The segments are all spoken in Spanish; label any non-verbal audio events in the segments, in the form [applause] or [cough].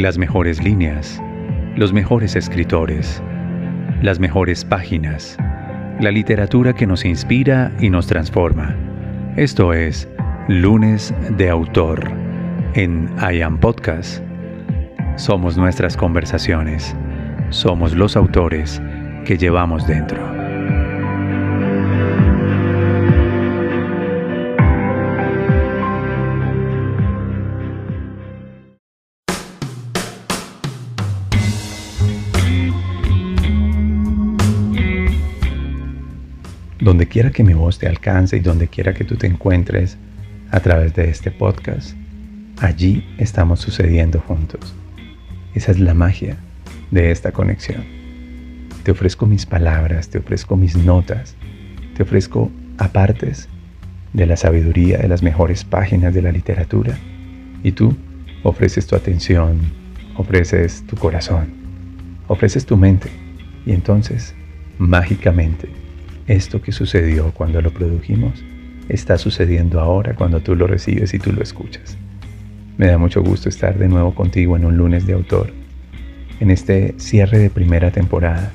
Las mejores líneas, los mejores escritores, las mejores páginas, la literatura que nos inspira y nos transforma. Esto es Lunes de Autor en I Am Podcast. Somos nuestras conversaciones, somos los autores que llevamos dentro. Donde quiera que mi voz te alcance y donde quiera que tú te encuentres a través de este podcast, allí estamos sucediendo juntos. Esa es la magia de esta conexión. Te ofrezco mis palabras, te ofrezco mis notas, te ofrezco apartes de la sabiduría de las mejores páginas de la literatura y tú ofreces tu atención, ofreces tu corazón, ofreces tu mente y entonces mágicamente esto que sucedió cuando lo produjimos está sucediendo ahora cuando tú lo recibes y tú lo escuchas. Me da mucho gusto estar de nuevo contigo en un lunes de autor, en este cierre de primera temporada,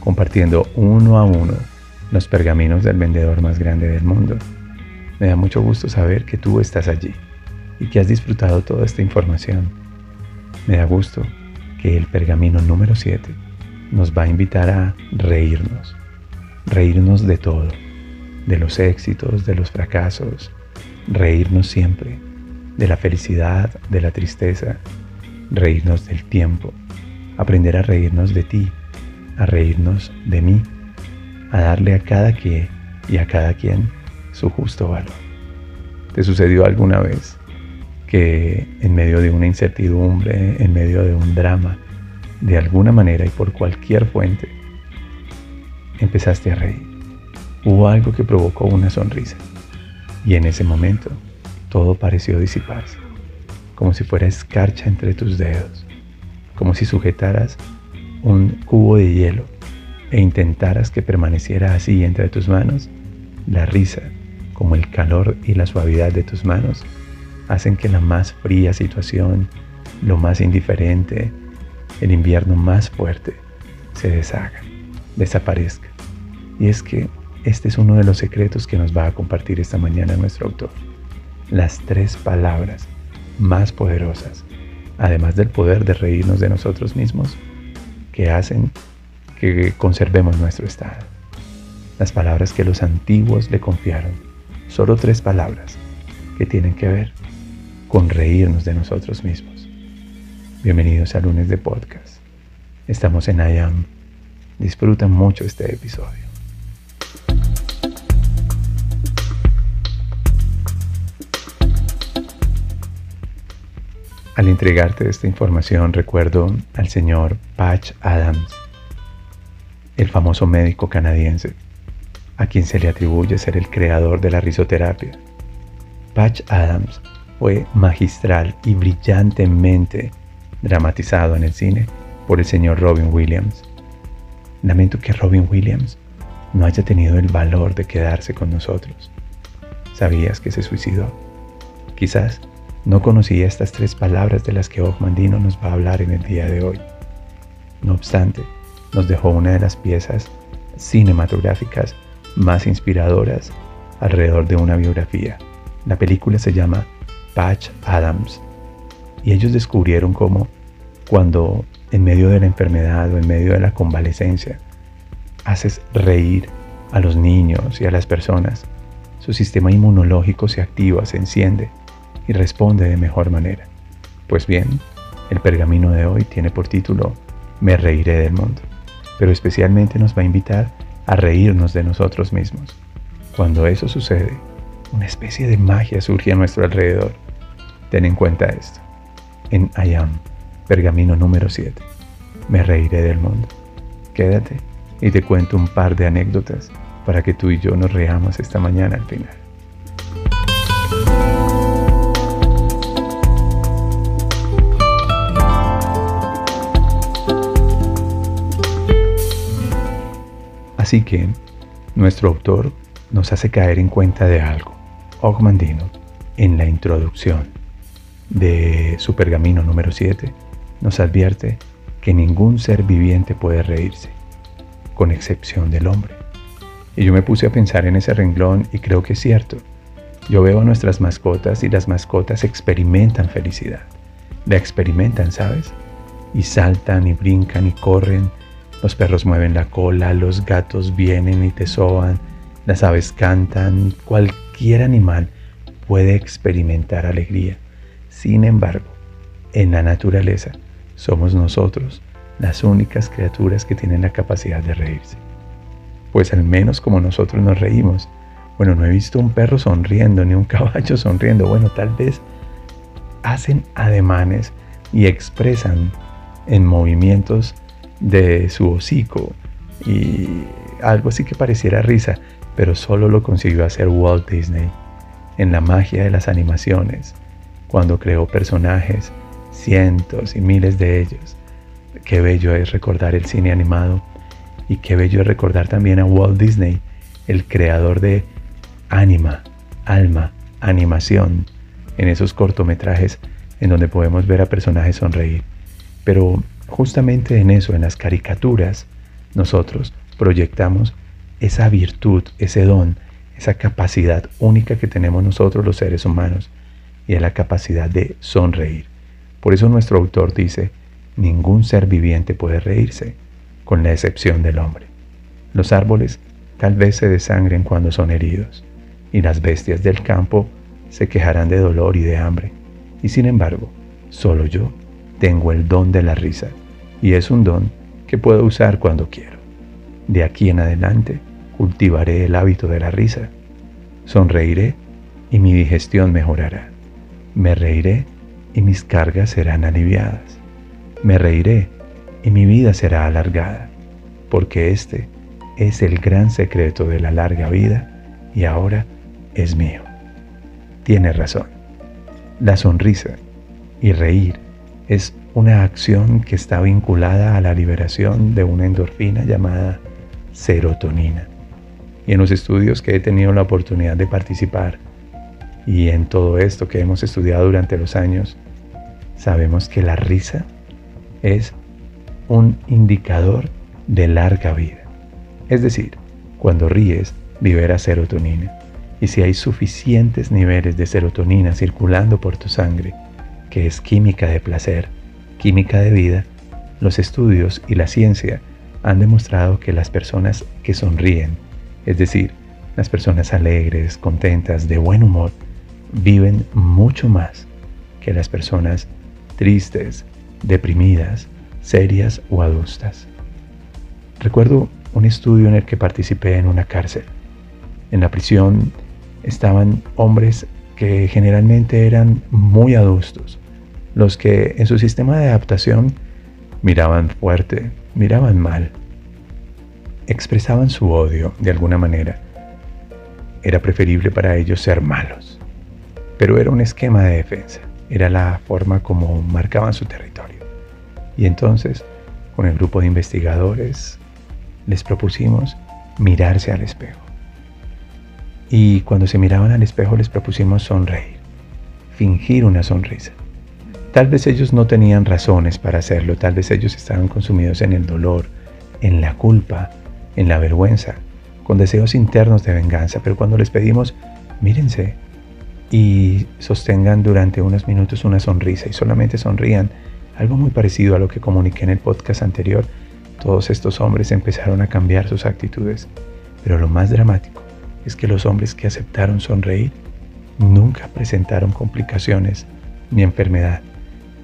compartiendo uno a uno los pergaminos del vendedor más grande del mundo. Me da mucho gusto saber que tú estás allí y que has disfrutado toda esta información. Me da gusto que el pergamino número 7 nos va a invitar a reírnos, reírnos de todo, de los éxitos, de los fracasos, reírnos siempre, de la felicidad, de la tristeza, reírnos del tiempo, aprender a reírnos de ti, a reírnos de mí, a darle a cada quien y a cada quien su justo valor. ¿Te sucedió alguna vez que en medio de una incertidumbre, en medio de un drama, de alguna manera y por cualquier fuente, empezaste a reír. Hubo algo que provocó una sonrisa. Y en ese momento todo pareció disiparse, como si fuera escarcha entre tus dedos, como si sujetaras un cubo de hielo e intentaras que permaneciera así entre tus manos, la risa, como el calor y la suavidad de tus manos, hacen que la más fría situación, lo más indiferente, el invierno más fuerte, se deshaga, desaparezca. Y es que este es uno de los secretos que nos va a compartir esta mañana nuestro autor. Las tres palabras más poderosas, además del poder de reírnos de nosotros mismos, que hacen que conservemos nuestro estado. Las palabras que los antiguos le confiaron. Solo tres palabras que tienen que ver con reírnos de nosotros mismos. Bienvenidos a lunes de podcast. Estamos en IAM. Disfrutan mucho este episodio. Al entregarte esta información recuerdo al señor Patch Adams, el famoso médico canadiense, a quien se le atribuye ser el creador de la risoterapia. Patch Adams fue magistral y brillantemente dramatizado en el cine por el señor Robin Williams. Lamento que Robin Williams no haya tenido el valor de quedarse con nosotros. ¿Sabías que se suicidó? Quizás no conocía estas tres palabras de las que Ogmandino nos va a hablar en el día de hoy. No obstante, nos dejó una de las piezas cinematográficas más inspiradoras alrededor de una biografía. La película se llama Patch Adams y ellos descubrieron cómo cuando en medio de la enfermedad o en medio de la convalecencia haces reír a los niños y a las personas, su sistema inmunológico se activa, se enciende y responde de mejor manera. Pues bien, el pergamino de hoy tiene por título Me reiré del mundo, pero especialmente nos va a invitar a reírnos de nosotros mismos. Cuando eso sucede, una especie de magia surge a nuestro alrededor. Ten en cuenta esto. En I Am, pergamino número 7, Me reiré del mundo. Quédate y te cuento un par de anécdotas para que tú y yo nos reamos esta mañana al final. Así que nuestro autor nos hace caer en cuenta de algo. Ogmandino, en la introducción de su pergamino número 7, nos advierte que ningún ser viviente puede reírse, con excepción del hombre. Y yo me puse a pensar en ese renglón y creo que es cierto. Yo veo a nuestras mascotas y las mascotas experimentan felicidad. La experimentan, ¿sabes? Y saltan y brincan y corren. Los perros mueven la cola, los gatos vienen y te soban, las aves cantan, cualquier animal puede experimentar alegría. Sin embargo, en la naturaleza somos nosotros las únicas criaturas que tienen la capacidad de reírse pues al menos como nosotros nos reímos. Bueno, no he visto un perro sonriendo ni un [laughs] caballo sonriendo. Bueno, tal vez hacen ademanes y expresan en movimientos de su hocico y algo así que pareciera risa, pero solo lo consiguió hacer Walt Disney en la magia de las animaciones, cuando creó personajes, cientos y miles de ellos. Qué bello es recordar el cine animado y qué bello recordar también a Walt Disney, el creador de Anima, Alma, Animación, en esos cortometrajes en donde podemos ver a personajes sonreír. Pero justamente en eso, en las caricaturas, nosotros proyectamos esa virtud, ese don, esa capacidad única que tenemos nosotros los seres humanos, y es la capacidad de sonreír. Por eso nuestro autor dice, ningún ser viviente puede reírse con la excepción del hombre. Los árboles tal vez se desangren cuando son heridos, y las bestias del campo se quejarán de dolor y de hambre. Y sin embargo, solo yo tengo el don de la risa, y es un don que puedo usar cuando quiero. De aquí en adelante cultivaré el hábito de la risa. Sonreiré y mi digestión mejorará. Me reiré y mis cargas serán aliviadas. Me reiré y mi vida será alargada, porque este es el gran secreto de la larga vida y ahora es mío. Tiene razón. La sonrisa y reír es una acción que está vinculada a la liberación de una endorfina llamada serotonina. Y en los estudios que he tenido la oportunidad de participar y en todo esto que hemos estudiado durante los años, sabemos que la risa es un indicador de larga vida. Es decir, cuando ríes, liberas serotonina. Y si hay suficientes niveles de serotonina circulando por tu sangre, que es química de placer, química de vida, los estudios y la ciencia han demostrado que las personas que sonríen, es decir, las personas alegres, contentas, de buen humor, viven mucho más que las personas tristes, deprimidas, serias o adustas. Recuerdo un estudio en el que participé en una cárcel. En la prisión estaban hombres que generalmente eran muy adustos, los que en su sistema de adaptación miraban fuerte, miraban mal, expresaban su odio de alguna manera. Era preferible para ellos ser malos, pero era un esquema de defensa, era la forma como marcaban su territorio. Y entonces, con el grupo de investigadores, les propusimos mirarse al espejo. Y cuando se miraban al espejo les propusimos sonreír, fingir una sonrisa. Tal vez ellos no tenían razones para hacerlo, tal vez ellos estaban consumidos en el dolor, en la culpa, en la vergüenza, con deseos internos de venganza, pero cuando les pedimos, mírense y sostengan durante unos minutos una sonrisa y solamente sonrían, algo muy parecido a lo que comuniqué en el podcast anterior, todos estos hombres empezaron a cambiar sus actitudes. Pero lo más dramático es que los hombres que aceptaron sonreír nunca presentaron complicaciones ni enfermedad.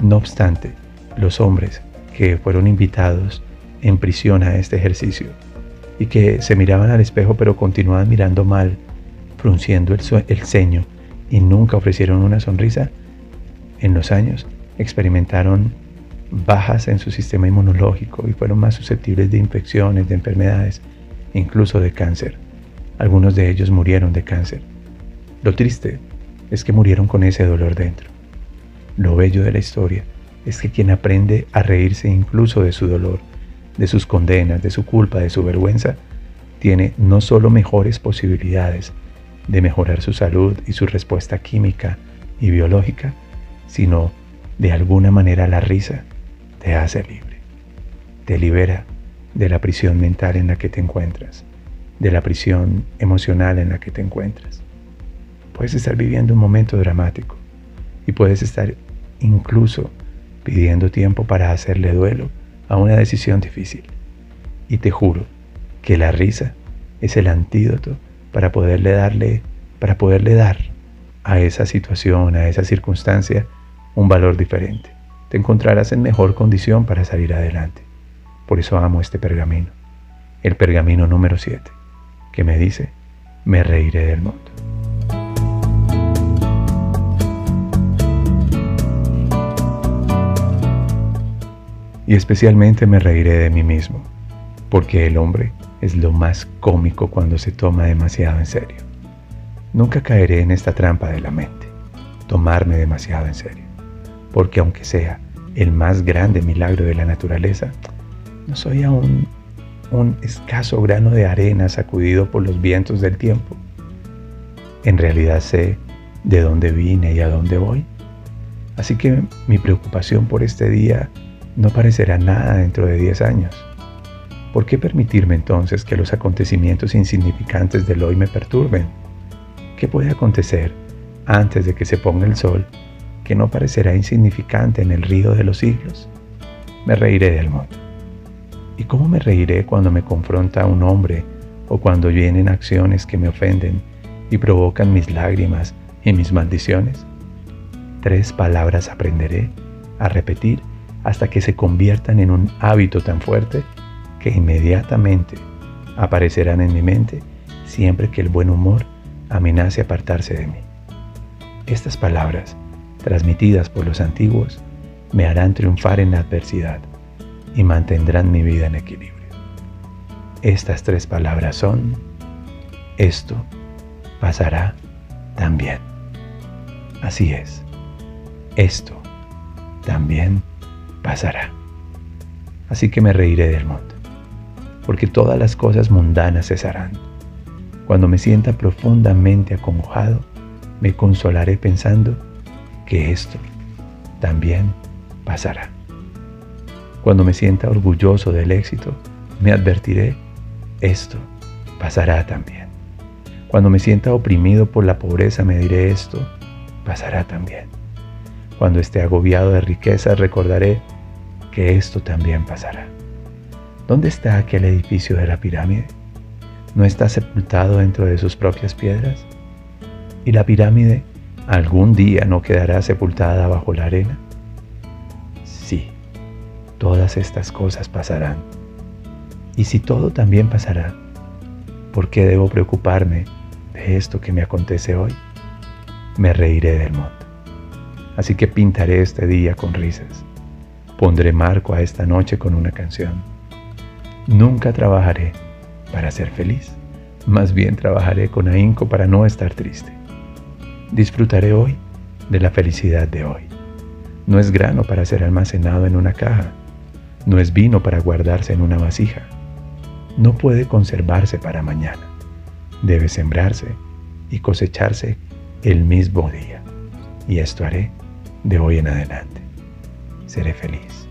No obstante, los hombres que fueron invitados en prisión a este ejercicio y que se miraban al espejo pero continuaban mirando mal, frunciendo el, el ceño y nunca ofrecieron una sonrisa, en los años experimentaron bajas en su sistema inmunológico y fueron más susceptibles de infecciones, de enfermedades, incluso de cáncer. Algunos de ellos murieron de cáncer. Lo triste es que murieron con ese dolor dentro. Lo bello de la historia es que quien aprende a reírse incluso de su dolor, de sus condenas, de su culpa, de su vergüenza, tiene no solo mejores posibilidades de mejorar su salud y su respuesta química y biológica, sino de alguna manera la risa te hace libre. Te libera de la prisión mental en la que te encuentras, de la prisión emocional en la que te encuentras. Puedes estar viviendo un momento dramático y puedes estar incluso pidiendo tiempo para hacerle duelo a una decisión difícil. Y te juro que la risa es el antídoto para poderle darle, para poderle dar a esa situación, a esa circunstancia, un valor diferente. Te encontrarás en mejor condición para salir adelante. Por eso amo este pergamino, el pergamino número 7, que me dice, me reiré del mundo. Y especialmente me reiré de mí mismo, porque el hombre es lo más cómico cuando se toma demasiado en serio. Nunca caeré en esta trampa de la mente, tomarme demasiado en serio, porque aunque sea el más grande milagro de la naturaleza, no soy aún un escaso grano de arena sacudido por los vientos del tiempo. En realidad sé de dónde vine y a dónde voy. Así que mi preocupación por este día no parecerá nada dentro de 10 años. ¿Por qué permitirme entonces que los acontecimientos insignificantes del hoy me perturben? ¿Qué puede acontecer antes de que se ponga el sol que no parecerá insignificante en el río de los siglos? Me reiré del mundo. ¿Y cómo me reiré cuando me confronta un hombre o cuando vienen acciones que me ofenden y provocan mis lágrimas y mis maldiciones? Tres palabras aprenderé a repetir hasta que se conviertan en un hábito tan fuerte que inmediatamente aparecerán en mi mente siempre que el buen humor amenace apartarse de mí. Estas palabras, transmitidas por los antiguos, me harán triunfar en la adversidad y mantendrán mi vida en equilibrio. Estas tres palabras son, esto pasará también. Así es, esto también pasará. Así que me reiré del mundo, porque todas las cosas mundanas cesarán. Cuando me sienta profundamente acongojado, me consolaré pensando que esto también pasará. Cuando me sienta orgulloso del éxito, me advertiré, esto pasará también. Cuando me sienta oprimido por la pobreza, me diré esto pasará también. Cuando esté agobiado de riqueza, recordaré que esto también pasará. ¿Dónde está aquel edificio de la pirámide? ¿No está sepultado dentro de sus propias piedras? ¿Y la pirámide algún día no quedará sepultada bajo la arena? Sí, todas estas cosas pasarán. Y si todo también pasará, ¿por qué debo preocuparme de esto que me acontece hoy? Me reiré del mundo. Así que pintaré este día con risas. Pondré marco a esta noche con una canción. Nunca trabajaré para ser feliz, más bien trabajaré con ahínco para no estar triste. Disfrutaré hoy de la felicidad de hoy. No es grano para ser almacenado en una caja, no es vino para guardarse en una vasija. No puede conservarse para mañana. Debe sembrarse y cosecharse el mismo día. Y esto haré de hoy en adelante. Seré feliz.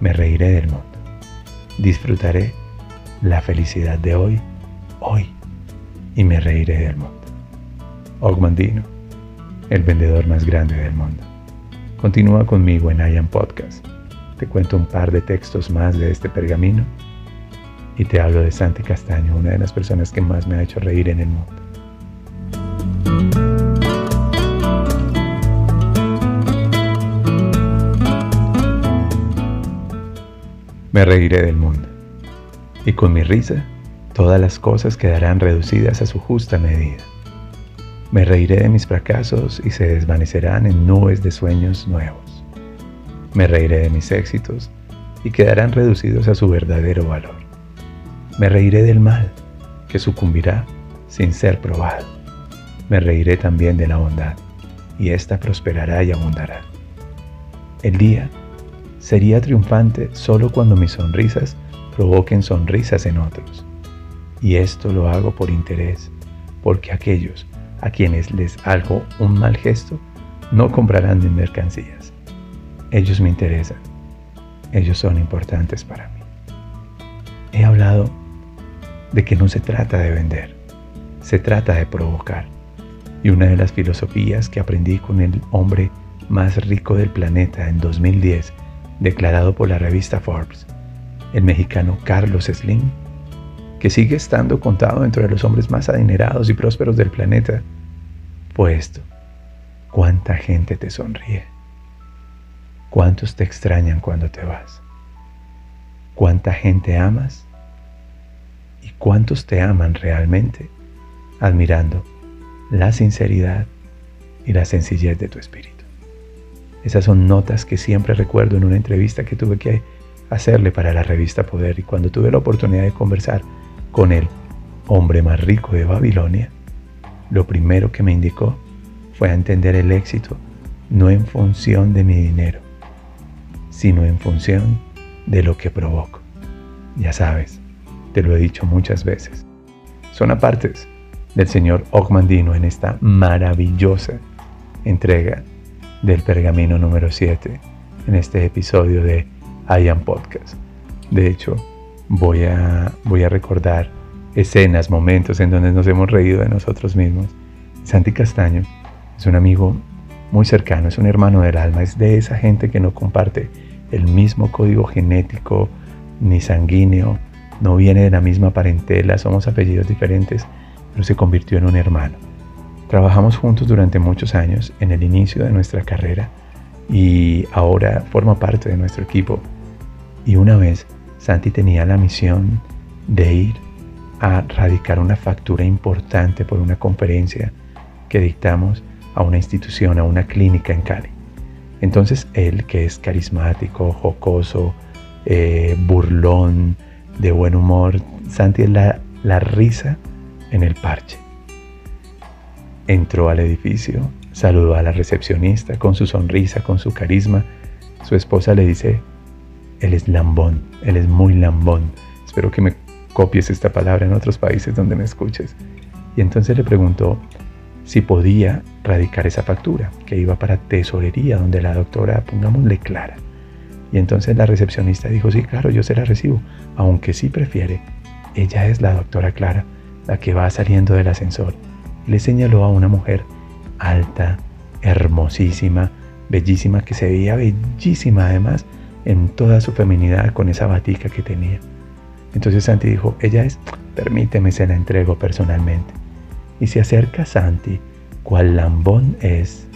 Me reiré del mundo. Disfrutaré la felicidad de hoy, hoy, y me reiré del mundo. Ogmandino, el vendedor más grande del mundo. Continúa conmigo en IAM Podcast. Te cuento un par de textos más de este pergamino y te hablo de Santi Castaño, una de las personas que más me ha hecho reír en el mundo. Me reiré del mundo. Y con mi risa, todas las cosas quedarán reducidas a su justa medida. Me reiré de mis fracasos y se desvanecerán en nubes de sueños nuevos. Me reiré de mis éxitos y quedarán reducidos a su verdadero valor. Me reiré del mal, que sucumbirá sin ser probado. Me reiré también de la bondad, y ésta prosperará y abundará. El día sería triunfante solo cuando mis sonrisas provoquen sonrisas en otros. Y esto lo hago por interés, porque aquellos a quienes les hago un mal gesto no comprarán mis mercancías. Ellos me interesan. ellos son importantes para mí. He hablado de que no se trata de vender, se trata de provocar. Y una de las filosofías que aprendí con el hombre más rico del planeta en 2010, declarado por la revista Forbes, el mexicano Carlos Slim, que sigue estando contado dentro de los hombres más adinerados y prósperos del planeta, fue esto. ¿Cuánta gente te sonríe? ¿Cuántos te extrañan cuando te vas? ¿Cuánta gente amas? ¿Y cuántos te aman realmente? Admirando la sinceridad y la sencillez de tu espíritu. Esas son notas que siempre recuerdo en una entrevista que tuve que hacerle para la revista Poder y cuando tuve la oportunidad de conversar con el hombre más rico de Babilonia, lo primero que me indicó fue a entender el éxito no en función de mi dinero, sino en función de lo que provoco. Ya sabes, te lo he dicho muchas veces. Son apartes del señor Ogmandino en esta maravillosa entrega del pergamino número 7 en este episodio de I Am Podcast. De hecho, voy a, voy a recordar escenas, momentos en donde nos hemos reído de nosotros mismos. Santi Castaño es un amigo muy cercano, es un hermano del alma, es de esa gente que no comparte el mismo código genético ni sanguíneo, no viene de la misma parentela, somos apellidos diferentes, pero se convirtió en un hermano. Trabajamos juntos durante muchos años en el inicio de nuestra carrera y ahora forma parte de nuestro equipo. Y una vez Santi tenía la misión de ir a radicar una factura importante por una conferencia que dictamos a una institución, a una clínica en Cali. Entonces él, que es carismático, jocoso, eh, burlón, de buen humor, Santi es la, la risa en el parche. Entró al edificio, saludó a la recepcionista con su sonrisa, con su carisma. Su esposa le dice, él es lambón, él es muy lambón. Espero que me copies esta palabra en otros países donde me escuches. Y entonces le preguntó si podía radicar esa factura, que iba para tesorería, donde la doctora, pongámosle clara. Y entonces la recepcionista dijo, sí, claro, yo se la recibo, aunque sí prefiere, ella es la doctora Clara, la que va saliendo del ascensor. Le señaló a una mujer alta, hermosísima, bellísima, que se veía bellísima además en toda su feminidad con esa batica que tenía. Entonces Santi dijo, ella es, permíteme, se la entrego personalmente. Y se acerca Santi, cual lambón es,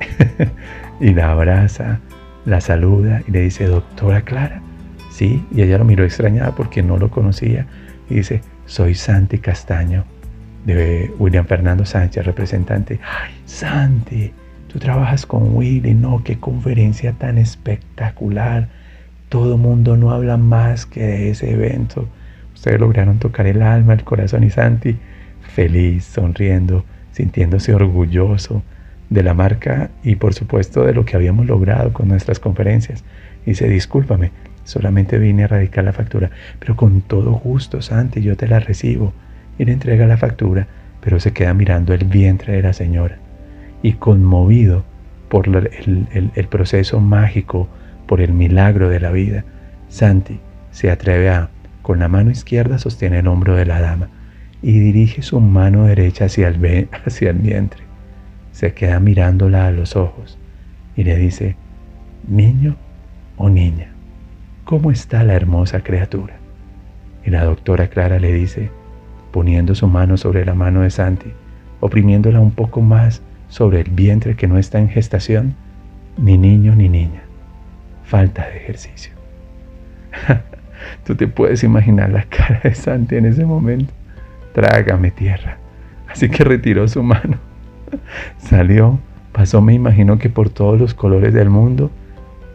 [laughs] y la abraza, la saluda y le dice, doctora Clara, sí, y ella lo miró extrañada porque no lo conocía y dice, soy Santi Castaño, de William Fernando Sánchez, representante. Ay, Santi, tú trabajas con Willy, no, qué conferencia tan espectacular todo mundo no habla más que de ese evento. Ustedes lograron tocar el alma, el corazón y Santi, feliz, sonriendo, sintiéndose orgulloso de la marca y por supuesto de lo que habíamos logrado con nuestras conferencias. Dice, discúlpame, solamente vine a radicar la factura, pero con todo gusto, Santi, yo te la recibo. Y le entrega la factura, pero se queda mirando el vientre de la señora. Y conmovido por el, el proceso mágico por el milagro de la vida, Santi se atreve a, con la mano izquierda sostiene el hombro de la dama y dirige su mano derecha hacia el, [laughs] hacia el vientre. Se queda mirándola a los ojos y le dice, niño o niña, ¿cómo está la hermosa criatura? Y la doctora Clara le dice, poniendo su mano sobre la mano de Santi, oprimiéndola un poco más sobre el vientre que no está en gestación, ni niño ni niña falta de ejercicio. [laughs] Tú te puedes imaginar la cara de Santi en ese momento. Trágame tierra. Así que retiró su mano. [laughs] Salió, pasó, me imagino que por todos los colores del mundo,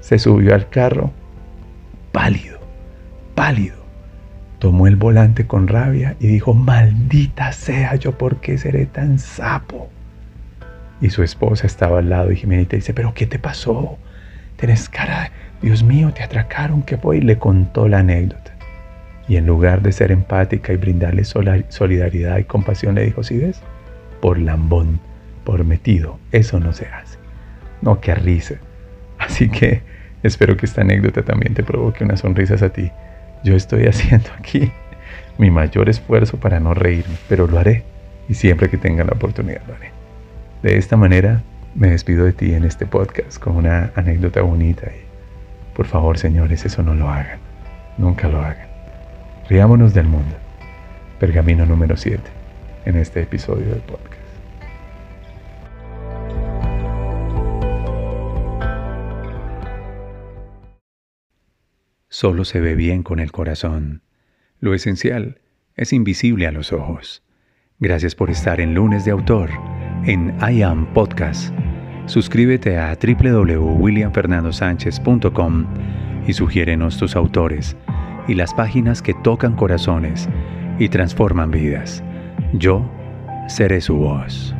se subió al carro, pálido, pálido. Tomó el volante con rabia y dijo, maldita sea yo, ¿por qué seré tan sapo? Y su esposa estaba al lado y Jimenita dice, pero ¿qué te pasó? Tienes cara Dios mío, te atracaron, ¿qué fue? Y le contó la anécdota. Y en lugar de ser empática y brindarle solidaridad y compasión, le dijo, ¿sí ves? Por lambón, por metido, eso no se hace. No, qué risa. Así que Espero que esta anécdota también te provoque unas sonrisas a ti. Yo estoy [laughs] haciendo aquí mi mayor esfuerzo para no reírme, pero lo haré y siempre que tenga la oportunidad lo haré. De esta manera me despido de ti en este podcast con una anécdota bonita y por favor señores eso no lo hagan, nunca lo hagan. Riámonos del mundo. Pergamino número 7 en este episodio del podcast. Solo se ve bien con el corazón. Lo esencial es invisible a los ojos. Gracias por estar en Lunes de Autor en I Am Podcast. Suscríbete a www.williamfernandosánchez.com y sugiérenos tus autores y las páginas que tocan corazones y transforman vidas. Yo seré su voz.